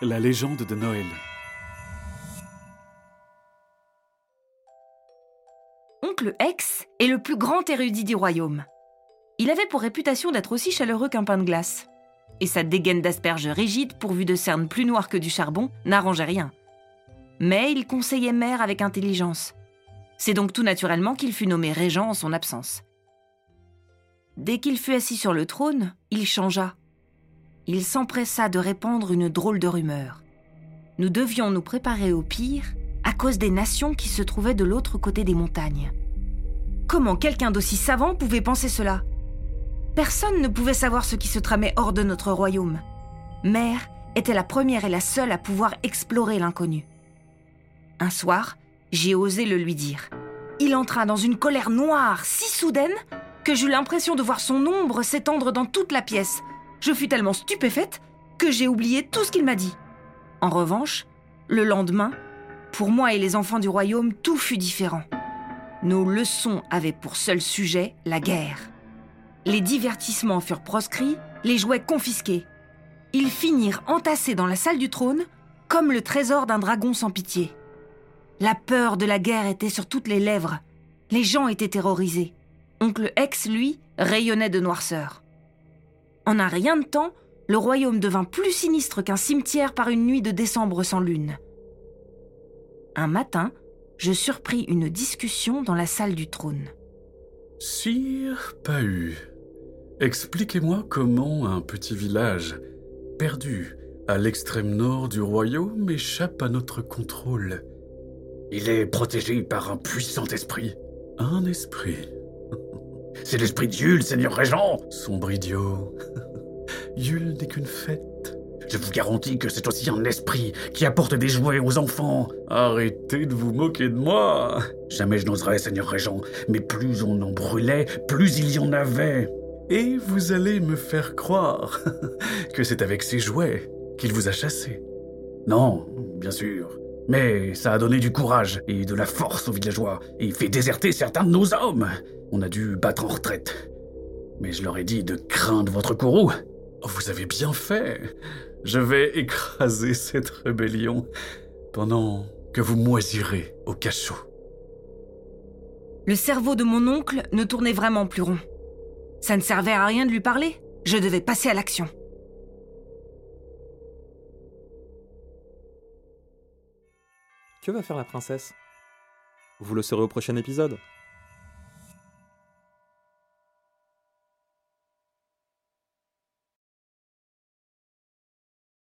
La légende de Noël. Oncle X est le plus grand érudit du royaume. Il avait pour réputation d'être aussi chaleureux qu'un pain de glace. Et sa dégaine d'asperges rigides, pourvue de cernes plus noires que du charbon, n'arrangeait rien. Mais il conseillait mère avec intelligence. C'est donc tout naturellement qu'il fut nommé régent en son absence. Dès qu'il fut assis sur le trône, il changea. Il s'empressa de répandre une drôle de rumeur. Nous devions nous préparer au pire à cause des nations qui se trouvaient de l'autre côté des montagnes. Comment quelqu'un d'aussi savant pouvait penser cela? Personne ne pouvait savoir ce qui se tramait hors de notre royaume. Mère était la première et la seule à pouvoir explorer l'inconnu. Un soir, j'ai osé le lui dire. Il entra dans une colère noire si soudaine que j'eus l'impression de voir son ombre s'étendre dans toute la pièce. Je fus tellement stupéfaite que j'ai oublié tout ce qu'il m'a dit. En revanche, le lendemain, pour moi et les enfants du royaume, tout fut différent. Nos leçons avaient pour seul sujet la guerre. Les divertissements furent proscrits, les jouets confisqués. Ils finirent entassés dans la salle du trône comme le trésor d'un dragon sans pitié. La peur de la guerre était sur toutes les lèvres. Les gens étaient terrorisés. Oncle X, lui, rayonnait de noirceur. En un rien de temps, le royaume devint plus sinistre qu'un cimetière par une nuit de décembre sans lune. Un matin, je surpris une discussion dans la salle du trône. Sire Pahu, expliquez-moi comment un petit village, perdu à l'extrême nord du royaume, échappe à notre contrôle. Il est protégé par un puissant esprit. Un esprit C'est l'esprit de Yule, Seigneur Régent Sombre idiot. Yule n'est qu'une fête. Je vous garantis que c'est aussi un esprit qui apporte des jouets aux enfants. Arrêtez de vous moquer de moi. Jamais je n'oserais, Seigneur Régent, mais plus on en brûlait, plus il y en avait. Et vous allez me faire croire que c'est avec ces jouets qu'il vous a chassé. Non, bien sûr. Mais ça a donné du courage et de la force aux villageois et fait déserter certains de nos hommes. On a dû battre en retraite. Mais je leur ai dit de craindre votre courroux. Vous avez bien fait. Je vais écraser cette rébellion pendant que vous moisirez au cachot. Le cerveau de mon oncle ne tournait vraiment plus rond. Ça ne servait à rien de lui parler. Je devais passer à l'action. Que va faire la princesse? Vous le saurez au prochain épisode.